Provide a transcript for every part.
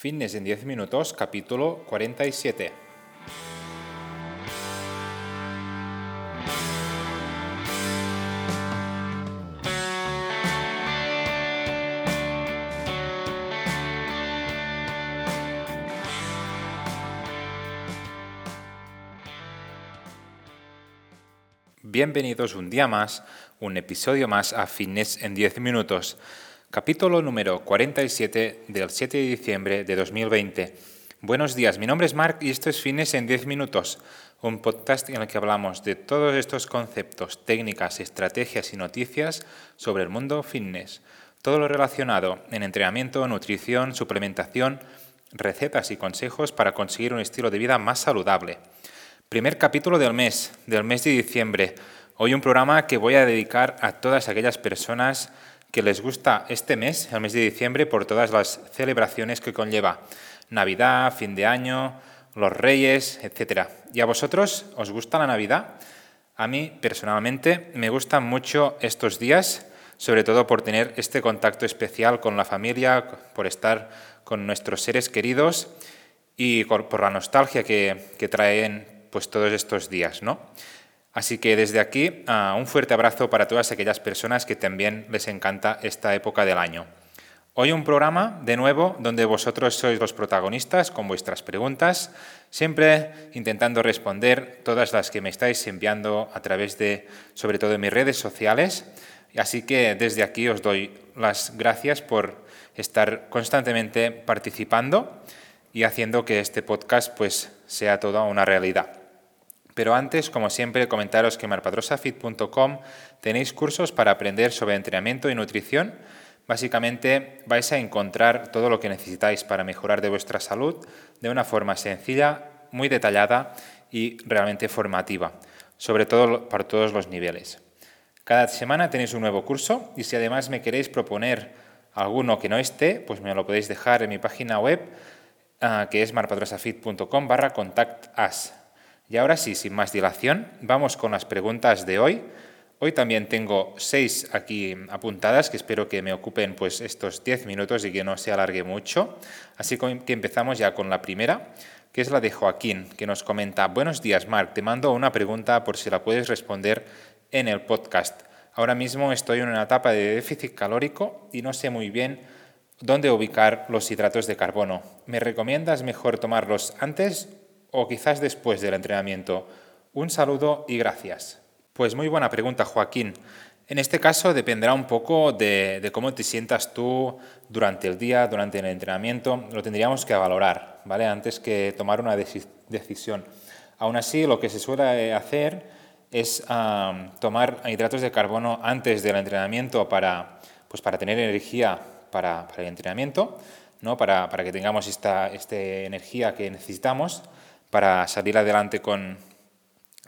Fitness en 10 minutos, capítulo 47. Bienvenidos un día más, un episodio más a Fitness en 10 minutos capítulo número 47 del 7 de diciembre de 2020. Buenos días, mi nombre es Mark y esto es Fitness en 10 minutos, un podcast en el que hablamos de todos estos conceptos, técnicas, estrategias y noticias sobre el mundo fitness. Todo lo relacionado en entrenamiento, nutrición, suplementación, recetas y consejos para conseguir un estilo de vida más saludable. Primer capítulo del mes, del mes de diciembre. Hoy un programa que voy a dedicar a todas aquellas personas que les gusta este mes, el mes de diciembre, por todas las celebraciones que conlleva Navidad, fin de año, los Reyes, etc. ¿Y a vosotros os gusta la Navidad? A mí, personalmente, me gustan mucho estos días, sobre todo por tener este contacto especial con la familia, por estar con nuestros seres queridos y por la nostalgia que, que traen pues, todos estos días, ¿no? Así que desde aquí ah, un fuerte abrazo para todas aquellas personas que también les encanta esta época del año. Hoy un programa, de nuevo, donde vosotros sois los protagonistas con vuestras preguntas, siempre intentando responder todas las que me estáis enviando a través de, sobre todo, de mis redes sociales. Así que desde aquí os doy las gracias por estar constantemente participando y haciendo que este podcast pues, sea toda una realidad. Pero antes, como siempre, comentaros que en marpadrosafit.com tenéis cursos para aprender sobre entrenamiento y nutrición. Básicamente vais a encontrar todo lo que necesitáis para mejorar de vuestra salud de una forma sencilla, muy detallada y realmente formativa, sobre todo para todos los niveles. Cada semana tenéis un nuevo curso y si además me queréis proponer alguno que no esté, pues me lo podéis dejar en mi página web ah, que es marpadrosafit.com barra contact y ahora sí, sin más dilación, vamos con las preguntas de hoy. Hoy también tengo seis aquí apuntadas que espero que me ocupen pues estos diez minutos y que no se alargue mucho. Así que empezamos ya con la primera, que es la de Joaquín, que nos comenta, buenos días Marc, te mando una pregunta por si la puedes responder en el podcast. Ahora mismo estoy en una etapa de déficit calórico y no sé muy bien dónde ubicar los hidratos de carbono. ¿Me recomiendas mejor tomarlos antes o quizás después del entrenamiento? Un saludo y gracias. Pues muy buena pregunta, Joaquín. En este caso dependerá un poco de, cómo te sientas tú durante el día, durante el entrenamiento. Lo tendríamos que valorar, ¿vale? Antes que tomar una decisión. Aún así, lo que se suele hacer es tomar hidratos de carbono antes del entrenamiento para, pues para tener energía para, el entrenamiento, ¿no? para, para que tengamos esta, esta energía que necesitamos para salir adelante con,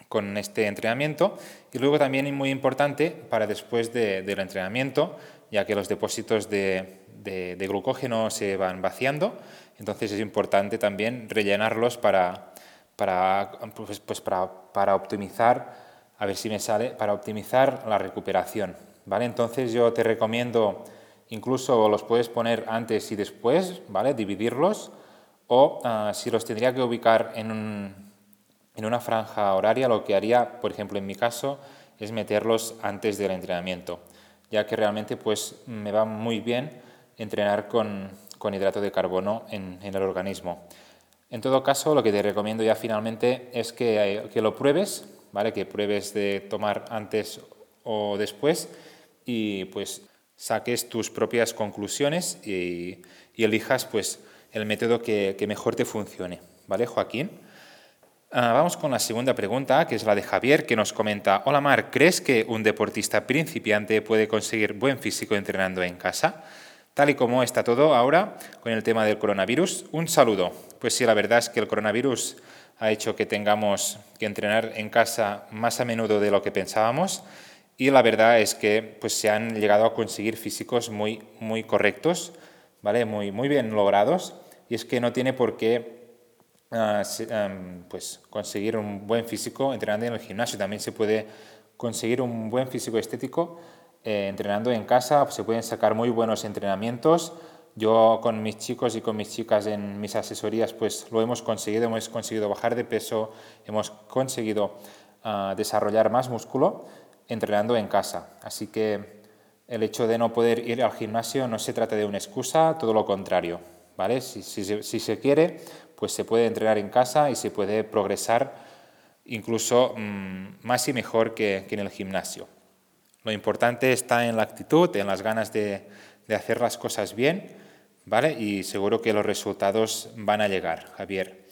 con este entrenamiento. Y luego también es muy importante para después del entrenamiento, ya que los depósitos de, de, glucógeno se van vaciando, entonces es importante también rellenarlos para, para, pues, pues para, para, optimizar, a ver si me sale, para optimizar la recuperación. ¿vale? Entonces yo te recomiendo, incluso los puedes poner antes y después, ¿vale? dividirlos o ah, si los tendría que ubicar en, una franja horaria, lo que haría, por ejemplo, en mi caso, es meterlos antes del entrenamiento, ya que realmente pues, me va muy bien entrenar con, hidrato de carbono en, el organismo. En todo caso, lo que te recomiendo ya finalmente es que, lo pruebes, ¿vale? que pruebes de tomar antes o después y pues saques tus propias conclusiones y, y elijas pues el método que, mejor te funcione. ¿Vale, Joaquín? Ah, vamos con la segunda pregunta, que es la de Javier, que nos comenta, hola Mar, ¿crees que un deportista principiante puede conseguir buen físico entrenando en casa? Tal y como está todo ahora con el tema del coronavirus, un saludo. Pues sí, la verdad es que el coronavirus ha hecho que tengamos que entrenar en casa más a menudo de lo que pensábamos y la verdad es que pues, se han llegado a conseguir físicos muy, muy correctos, ¿vale? muy, muy bien logrados y es que no tiene por qué ah, pues, conseguir un buen físico entrenando en el gimnasio. También se puede conseguir un buen físico estético eh, entrenando en casa. Se pueden sacar muy buenos entrenamientos Yo con mis chicos y con mis chicas en mis asesorías pues lo hemos conseguido, hemos conseguido bajar de peso, hemos conseguido ah, desarrollar más músculo entrenando en casa. Así que el hecho de no poder ir al gimnasio no se trata de una excusa, todo lo contrario. ¿Vale? Si, se quiere, pues se puede entrenar en casa y se puede progresar incluso mm, más y mejor que, en el gimnasio. Lo importante está en la actitud, en las ganas de, hacer las cosas bien ¿vale? Y seguro que los resultados van a llegar, Javier.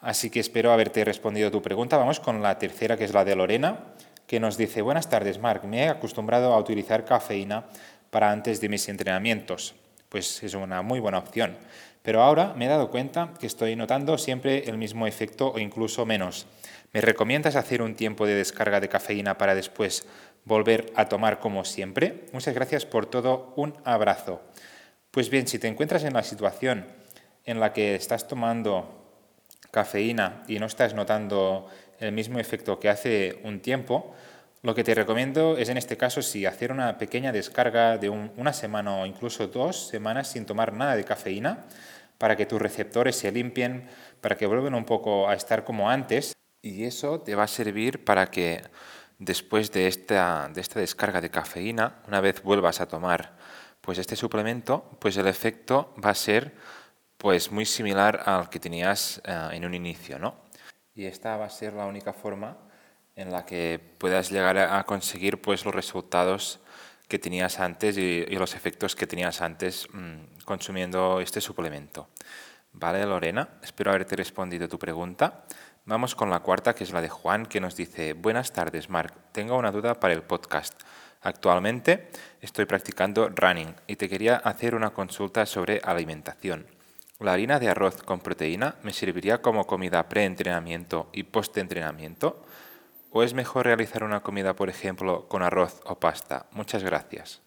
Así que espero haberte respondido tu pregunta. Vamos con la tercera, que es la de Lorena, que nos dice, buenas tardes, Marc, me he acostumbrado a utilizar cafeína para antes de mis entrenamientos. Pues es una muy buena opción. Pero ahora me he dado cuenta que estoy notando siempre el mismo efecto o incluso menos. ¿Me recomiendas hacer un tiempo de descarga de cafeína para después volver a tomar como siempre? Muchas gracias por todo. Un abrazo. Pues bien, si te encuentras en la situación en la que estás tomando cafeína y no estás notando el mismo efecto que hace un tiempo, lo que te recomiendo es en este caso si hacer una pequeña descarga de una semana o incluso dos semanas sin tomar nada de cafeína para que tus receptores se limpien, para que vuelvan un poco a estar como antes. Y eso te va a servir para que después de esta, de esta descarga de cafeína, una vez vuelvas a tomar pues este suplemento, pues el efecto va a ser pues muy similar al que tenías eh, en un inicio, ¿no? Y esta va a ser la única forma en la que puedas llegar a conseguir pues los resultados que tenías antes y, los efectos que tenías antes mm, consumiendo este suplemento. Vale, Lorena, espero haberte respondido tu pregunta. Vamos con la cuarta, que es la de Juan, que nos dice, buenas tardes, Marc, tengo una duda para el podcast. Actualmente estoy practicando running y te quería hacer una consulta sobre alimentación. ¿La harina de arroz con proteína me serviría como comida pre-entrenamiento y post-entrenamiento? ¿O es mejor realizar una comida, por ejemplo, con arroz o pasta? Muchas gracias.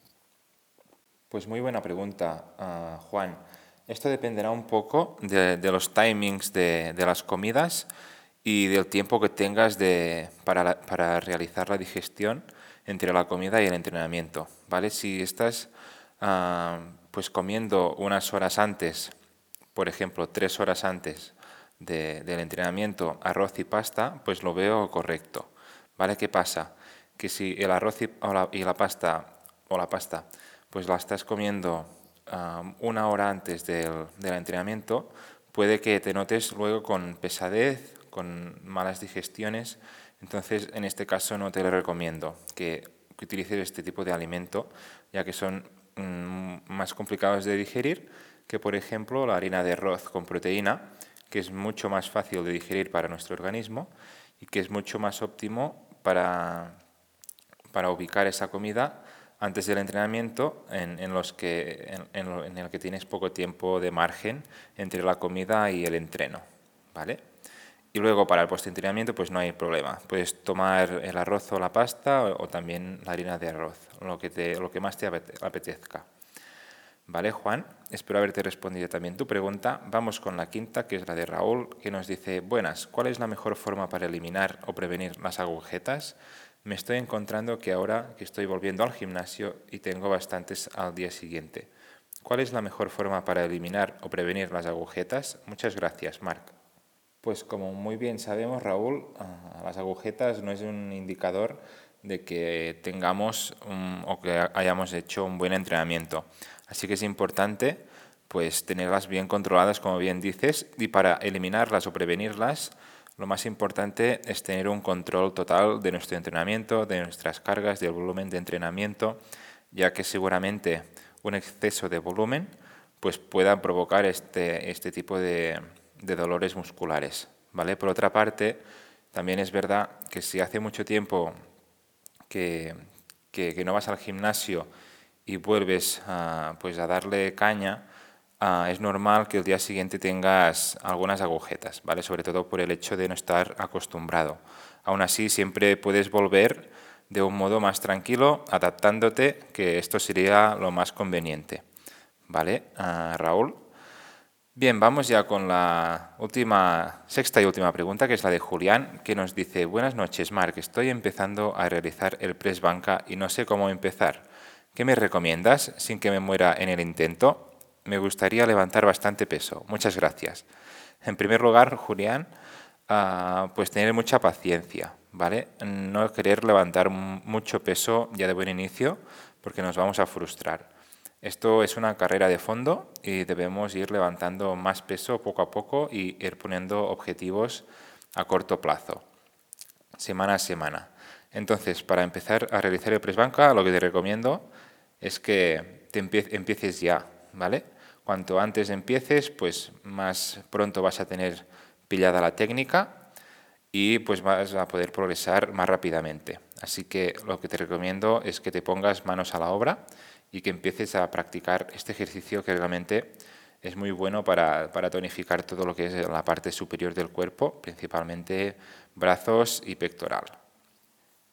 Pues muy buena pregunta, ah, Juan. Esto dependerá un poco de, los timings de, las comidas y del tiempo que tengas para, para realizar la digestión entre la comida y el entrenamiento, ¿vale? Si estás ah, pues comiendo unas horas antes, por ejemplo, tres horas antes del entrenamiento arroz y pasta, pues lo veo correcto, ¿vale? ¿Qué pasa? Que si el arroz y, la, pasta o la pasta, pues la estás comiendo una hora antes del, del entrenamiento, puede que te notes luego con pesadez, con malas digestiones entonces, en este caso no te lo recomiendo que, utilices este tipo de alimento, ya que son mm, más complicados de digerir que, por ejemplo, la harina de arroz con proteína, que es mucho más fácil de digerir para nuestro organismo y que es mucho más óptimo para, para ubicar esa comida antes del entrenamiento en, los que, en el que tienes poco tiempo de margen entre la comida y el entreno. ¿vale? Y luego para el postentrenamiento pues no hay problema. Puedes tomar el arroz o la pasta o, también la harina de arroz, lo que, te, lo que más te apetezca. Vale, Juan, espero haberte respondido también tu pregunta. Vamos con la quinta, que es la de Raúl, que nos dice, buenas, ¿cuál es la mejor forma para eliminar o prevenir las agujetas? Me estoy encontrando que ahora que estoy volviendo al gimnasio y tengo bastantes al día siguiente. ¿Cuál es la mejor forma para eliminar o prevenir las agujetas? Muchas gracias, Marc. Pues como muy bien sabemos, Raúl, ah, las agujetas no es un indicador de que tengamos o que hayamos hecho un buen entrenamiento. Así que es importante pues tenerlas bien controladas, como bien dices, y para eliminarlas o prevenirlas, lo más importante es tener un control total de nuestro entrenamiento, de nuestras cargas, del volumen de entrenamiento, ya que seguramente un exceso de volumen pues pueda provocar este, este tipo de, de dolores musculares. ¿vale? Por otra parte, también es verdad que si hace mucho tiempo que, que, no vas al gimnasio y vuelves a, pues a darle caña, es normal que el día siguiente tengas algunas agujetas, ¿vale? sobre todo por el hecho de no estar acostumbrado. Aún así, siempre puedes volver de un modo más tranquilo, adaptándote, que esto sería lo más conveniente. ¿Vale, ah, Raúl? Bien, vamos ya con la última, sexta y última pregunta, que es la de Julián, que nos dice, buenas noches, Marc, estoy empezando a realizar el press banca y no sé cómo empezar. ¿Qué me recomiendas sin que me muera en el intento? me gustaría levantar bastante peso. Muchas gracias. En primer lugar, Julián, ah, pues tener mucha paciencia, ¿vale? No querer levantar mucho peso ya de buen inicio porque nos vamos a frustrar. Esto es una carrera de fondo y debemos ir levantando más peso poco a poco y ir poniendo objetivos a corto plazo, semana a semana. Entonces, para empezar a realizar el press banca, lo que te recomiendo es que te empieces ya, ¿vale? Cuanto antes empieces, pues más pronto vas a tener pillada la técnica y pues vas a poder progresar más rápidamente. Así que lo que te recomiendo es que te pongas manos a la obra y que empieces a practicar este ejercicio que realmente es muy bueno para, para tonificar todo lo que es la parte superior del cuerpo, principalmente brazos y pectoral.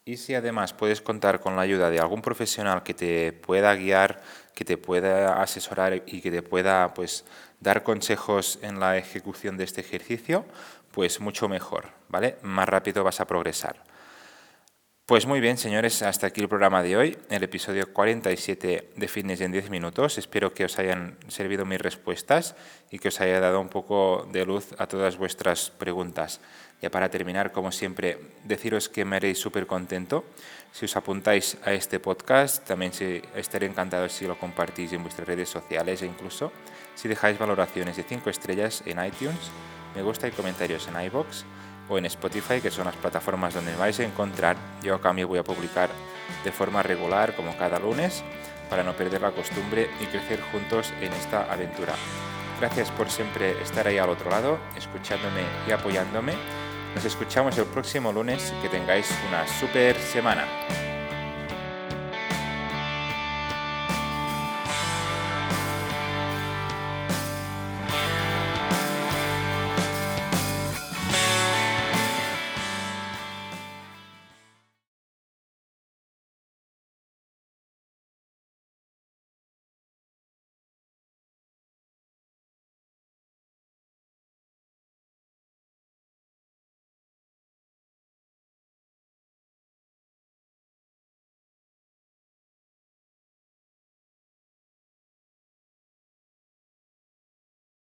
Y si además puedes contar con la ayuda de algún profesional que te pueda guiar, que te pueda asesorar y que te pueda pues, dar consejos en la ejecución de este ejercicio, pues mucho mejor, ¿vale? Más rápido vas a progresar. Pues muy bien, señores, hasta aquí el programa de hoy, el episodio 47 de Fitness en 10 minutos. Espero que os hayan servido mis respuestas y que os haya dado un poco de luz a todas vuestras preguntas. Ya para terminar, como siempre, deciros que me haréis súper contento si os apuntáis a este podcast. También estaré encantado si lo compartís en vuestras redes sociales e incluso si dejáis valoraciones de 5 estrellas en iTunes, me gusta y comentarios en iBox o en Spotify, que son las plataformas donde vais a encontrar. Yo a cambio voy a publicar de forma regular, como cada lunes, para no perder la costumbre y crecer juntos en esta aventura. Gracias por siempre estar ahí al otro lado, escuchándome y apoyándome. Nos escuchamos el próximo lunes. Que tengáis una super semana.